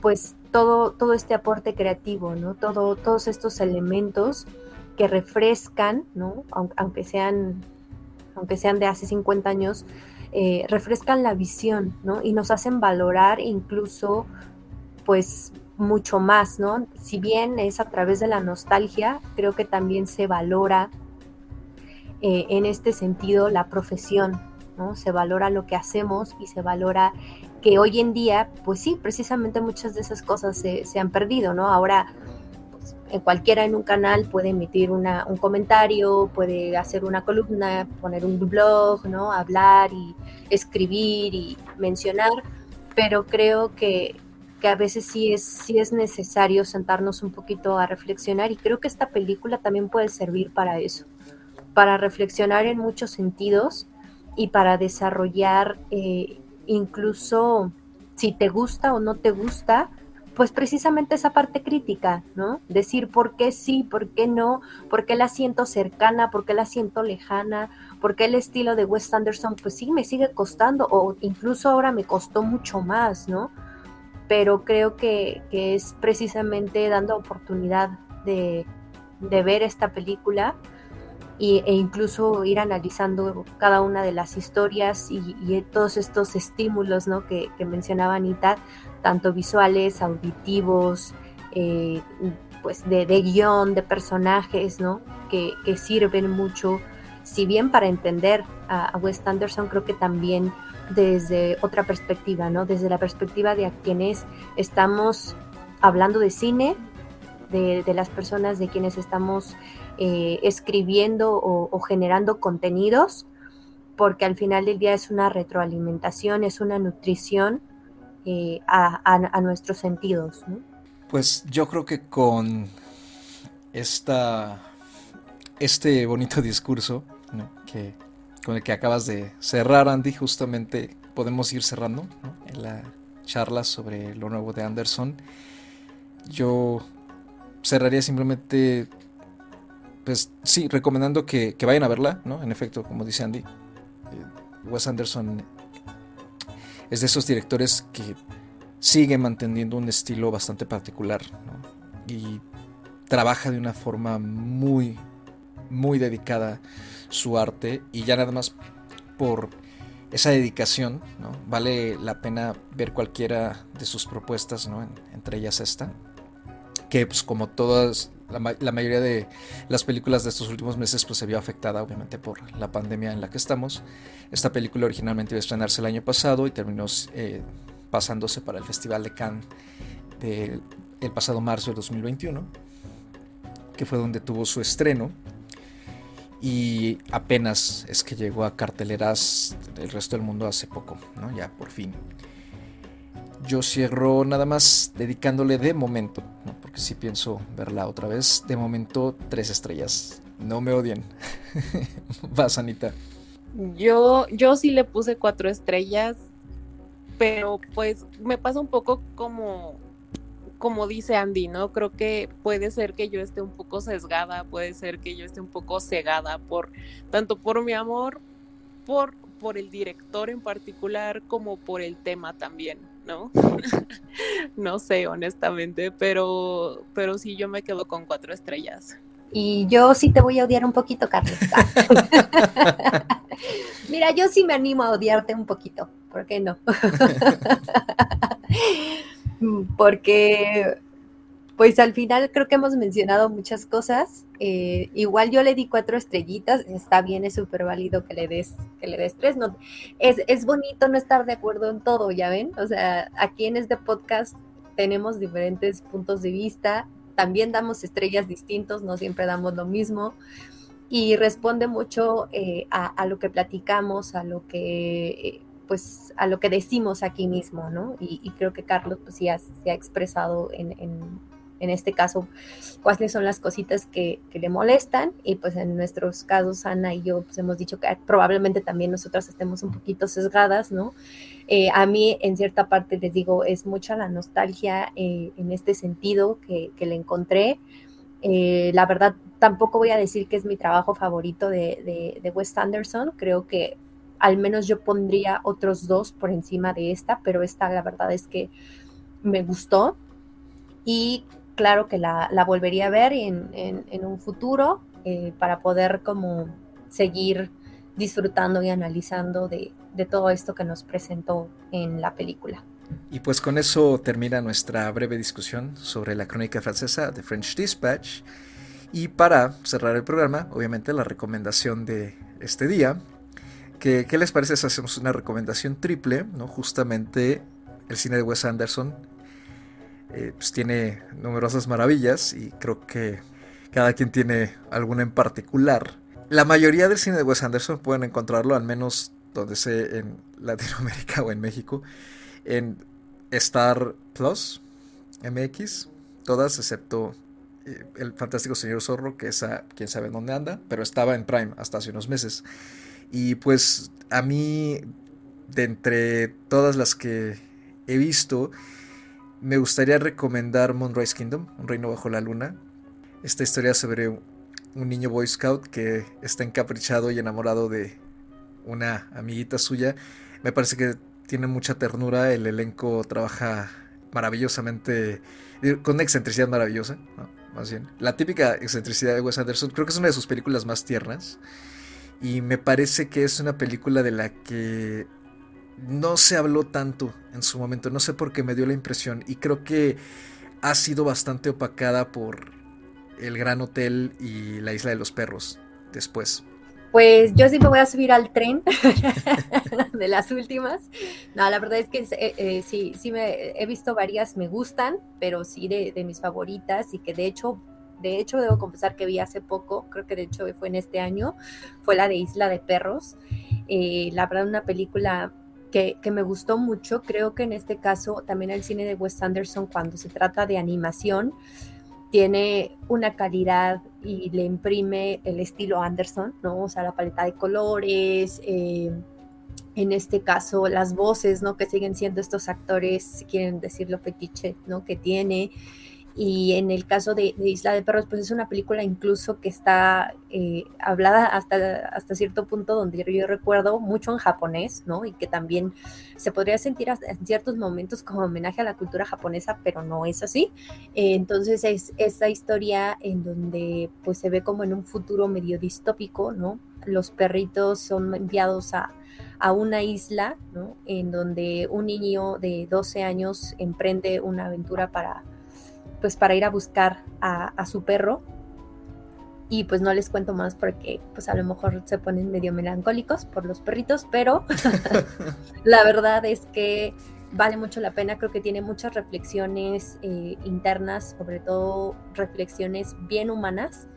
pues todo, todo este aporte creativo, ¿no? Todo, todos estos elementos que refrescan, ¿no? Aunque sean, aunque sean de hace 50 años, eh, refrescan la visión, ¿no? Y nos hacen valorar incluso pues mucho más, ¿no? Si bien es a través de la nostalgia, creo que también se valora eh, en este sentido la profesión, ¿no? Se valora lo que hacemos y se valora que hoy en día, pues sí, precisamente muchas de esas cosas se, han perdido, ¿no? Ahora, pues, en cualquiera en un canal puede emitir un comentario, puede hacer una columna, poner un blog, ¿no? Hablar y escribir y mencionar, pero creo que, que a veces sí es, sí es necesario sentarnos un poquito a reflexionar y creo que esta película también puede servir para eso, para reflexionar en muchos sentidos y para desarrollar eh, incluso si te gusta o no te gusta, pues precisamente esa parte crítica, ¿no? Decir por qué sí, por qué no, por qué la siento cercana, por qué la siento lejana, por qué el estilo de Wes Anderson, pues sí, me sigue costando, o incluso ahora me costó mucho más, ¿no? Pero creo que, es precisamente dando oportunidad de, ver esta película e incluso ir analizando cada una de las historias y, todos estos estímulos que, mencionaba Anita, tanto visuales, auditivos, eh, pues de, guion, de personajes, ¿no? que, sirven mucho, si bien para entender a, a Wes Anderson, creo que también desde otra perspectiva, ¿no? Desde la perspectiva de a quienes estamos hablando de cine, de, las personas de quienes estamos eh, escribiendo o, generando contenidos, porque al final del día es una retroalimentación, es una nutrición eh, a, nuestros sentidos. Pues yo creo que con esta, este bonito discurso que con el que acabas de cerrar, Andy, justamente podemos ir cerrando en la charla sobre lo nuevo de Anderson. Yo cerraría simplemente, pues sí, recomendando que, vayan a verla, ¿no? En efecto, como dice Andy, eh, Wes Anderson es de esos directores que sigue manteniendo un estilo bastante particular y trabaja de una forma muy, muy dedicada su arte y ya nada más por esa dedicación. Vale la pena ver cualquiera de sus propuestas, ¿no? entre ellas esta, que pues como todas, la, mayoría de las películas de estos últimos meses pues se vio afectada obviamente por la pandemia en la que estamos. Esta película originalmente iba a estrenarse el año pasado y terminó eh, pasándose para el Festival de Cannes del el pasado marzo de 2021, que fue donde tuvo su estreno y apenas es que llegó a carteleras del resto del mundo hace poco, ¿no? Ya por fin. Yo cierro nada más dedicándole de momento, porque si pienso verla otra vez, de momento tres estrellas. No me odien. Vas, Anita. Yo, yo sí le puse cuatro estrellas, pero pues me pasa un poco como como dice Andy, ¿no? Creo que puede ser que yo esté un poco sesgada, puede ser que yo esté un poco cegada por tanto por mi amor por por el director en particular como por el tema también, ¿no? no sé, honestamente, pero pero sí yo me quedo con cuatro estrellas. Y yo sí te voy a odiar un poquito, Carlos. Mira, yo sí me animo a odiarte un poquito, ¿por qué no? porque pues al final creo que hemos mencionado muchas cosas. Eh, igual yo le di cuatro estrellitas, está bien, es súper válido que le des, que le des tres. No, es, es bonito no estar de acuerdo en todo, ya ven. O sea, aquí en este podcast tenemos diferentes puntos de vista, también damos estrellas distintos, no siempre damos lo mismo. Y responde mucho eh, a, lo que platicamos, a lo que pues a lo que decimos aquí mismo, ¿no? Y, creo que Carlos pues sí se ha expresado en, este caso cuáles son las cositas que, le molestan y pues en nuestros casos Ana y yo pues hemos dicho que probablemente también nosotras estemos un poquito sesgadas, ¿no? Eh, a mí en cierta parte les digo es mucha la nostalgia eh, en este sentido que, le encontré. Eh, la verdad, tampoco voy a decir que es mi trabajo favorito de Wes Anderson. Creo que al menos yo pondría otros dos por encima de esta, pero esta la verdad es que me gustó y claro que la, volvería a ver en, un futuro eh, para poder como seguir disfrutando y analizando de, de todo esto que nos presentó en la película. Y pues con eso termina nuestra breve discusión sobre la crónica francesa de French Dispatch. Y para cerrar el programa, obviamente la recomendación de este día ¿Qué, les parece si hacemos una recomendación triple? ¿no? Justamente el cine de Wes Anderson eh, pues tiene numerosas maravillas y creo que cada quien tiene alguna en particular. La mayoría del cine de Wes Anderson pueden encontrarlo, al menos donde sé en Latinoamérica o en México, en Star Plus, MX, todas excepto eh, El Fantástico Señor Zorro, que esa quién sabe dónde anda, pero estaba en Prime hasta hace unos meses. Y pues a mí, de entre todas las que he visto, me gustaría recomendar Moonrise Kingdom, Un reino bajo la luna. Esta historia sobre un niño Boy Scout que está encaprichado y enamorado de una amiguita suya. Me parece que tiene mucha ternura, el elenco trabaja maravillosamente, con una excentricidad maravillosa, más bien. La típica excentricidad de Wes Anderson, creo que es una de sus películas más tiernas. Y me parece que es una película de la que no se habló tanto en su momento. No sé por qué me dio la impresión. Y creo que ha sido bastante opacada por El Gran Hotel y La Isla de los Perros después. Pues yo sí me voy a subir al tren de las últimas. No, la verdad es que eh, eh, sí, sí me he visto varias, me gustan, pero sí de, de mis favoritas y que de hecho de hecho debo confesar que vi hace poco, creo que de hecho fue en este año, fue la de Isla de Perros. Eh, la verdad, una película que, me gustó mucho. Creo que en este caso también el cine de Wes Anderson, cuando se trata de animación, tiene una calidad y le imprime el estilo Anderson, ¿no? O sea, la paleta de colores, eh, en este caso las voces, ¿no? Que siguen siendo estos actores, si quieren decirlo, fetiche, ¿no? Que tiene. Y en el caso de, Isla de Perros, pues es una película incluso que está eh, hablada hasta, hasta cierto punto donde yo, recuerdo mucho en japonés, ¿no? Y que también se podría sentir en ciertos momentos como homenaje a la cultura japonesa, pero no es así. Eh, entonces es esa historia en donde pues se ve como en un futuro medio distópico, ¿no? Los perritos son enviados a, a una isla, ¿no? En donde un niño de 12 años emprende una aventura para pues para ir a buscar a, su perro. Y pues no les cuento más porque pues a lo mejor se ponen medio melancólicos por los perritos, pero la verdad es que vale mucho la pena, creo que tiene muchas reflexiones eh, internas, sobre todo reflexiones bien humanas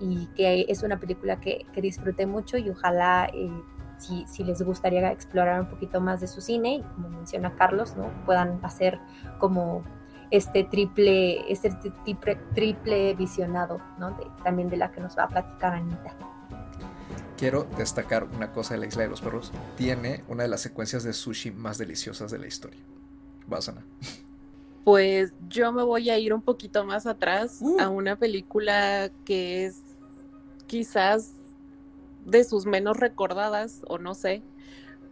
y que es una película que, que disfruté mucho y ojalá eh, si, si, les gustaría explorar un poquito más de su cine, como menciona Carlos, ¿no? puedan hacer como este triple, este triple, triple visionado, ¿no? también de la que nos va a platicar Anita. Quiero destacar una cosa de la Isla de los Perros. Tiene una de las secuencias de sushi más deliciosas de la historia. Vas, Ana. Pues yo me voy a ir un poquito más atrás uh. a una película que es quizás de sus menos recordadas, o no sé,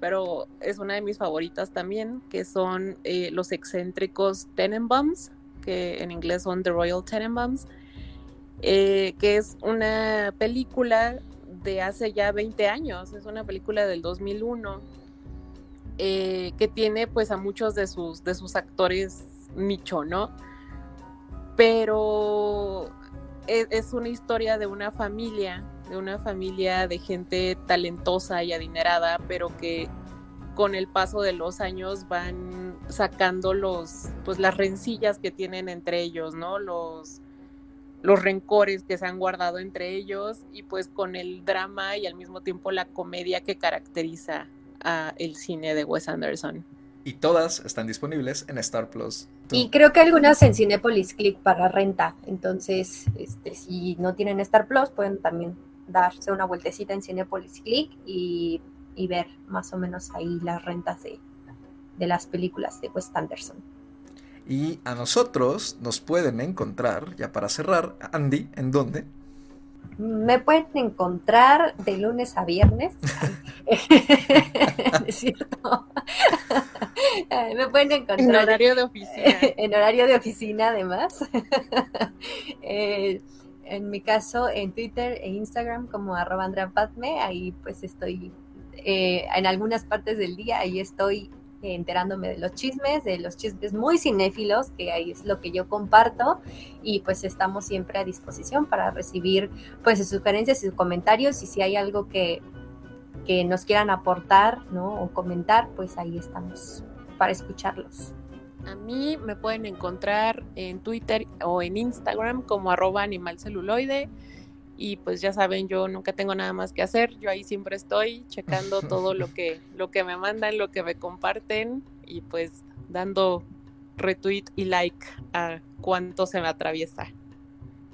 pero es una de mis favoritas también, que son eh, los excéntricos Tenenbaums, que en inglés son The Royal Tenenbaums, eh, que es una película de hace ya 20 años, es una película del 2001, eh, que tiene pues a muchos de sus, de sus actores nicho, ¿no? Pero es, es una historia de una familia de una familia de gente talentosa y adinerada, pero que con el paso de los años van sacando los, pues las rencillas que tienen entre ellos, ¿no? Los, los rencores que se han guardado entre ellos y pues con el drama y al mismo tiempo la comedia que caracteriza a el cine de Wes Anderson. Y todas están disponibles en Star Plus. Y creo que algunas en Cinepolis Click para renta. Entonces, este, si no tienen Star Plus, pueden también darse una vueltecita en Cinepolis Click y, y ver más o menos ahí las rentas de, de las películas de Wes Anderson. Y a nosotros nos pueden encontrar, ya para cerrar, Andy, ¿en dónde? Me pueden encontrar de lunes a viernes. es cierto. Me pueden encontrar. En horario de oficina. en horario de oficina, además. eh, en mi caso, en Twitter e Instagram, como arroba Andrea Padme, ahí pues estoy eh, en algunas partes del día, ahí estoy enterándome de los chismes, de los chismes muy cinéfilos, que ahí es lo que yo comparto, y pues estamos siempre a disposición para recibir pues sus sugerencias y sus comentarios, y si hay algo que, que nos quieran aportar, ¿no? O comentar, pues ahí estamos para escucharlos. A mí me pueden encontrar en Twitter o en Instagram como arroba animalceluloide. Y pues ya saben, yo nunca tengo nada más que hacer, yo ahí siempre estoy checando todo lo que, lo que me mandan, lo que me comparten. Y pues dando retweet y like a cuánto se me atraviesa.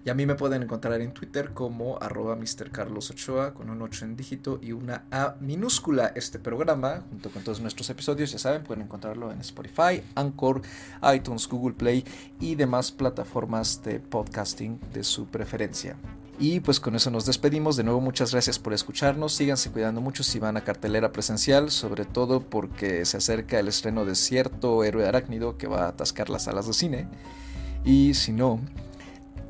Y a mí me pueden encontrar en Twitter como arroba Mr. Carlos Ochoa con un 8 en dígito y una A minúscula. Este programa, junto con todos nuestros episodios, ya saben, pueden encontrarlo en Spotify, Anchor, iTunes, Google Play y demás plataformas de podcasting de su preferencia. Y pues con eso nos despedimos. De nuevo, muchas gracias por escucharnos. Síganse cuidando mucho si van a cartelera presencial, sobre todo porque se acerca el estreno de cierto héroe arácnido que va a atascar las salas de cine. Y si no,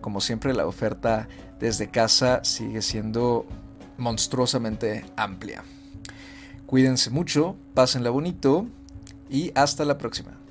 como siempre, la oferta desde casa sigue siendo monstruosamente amplia. Cuídense mucho, pásenla bonito y hasta la próxima.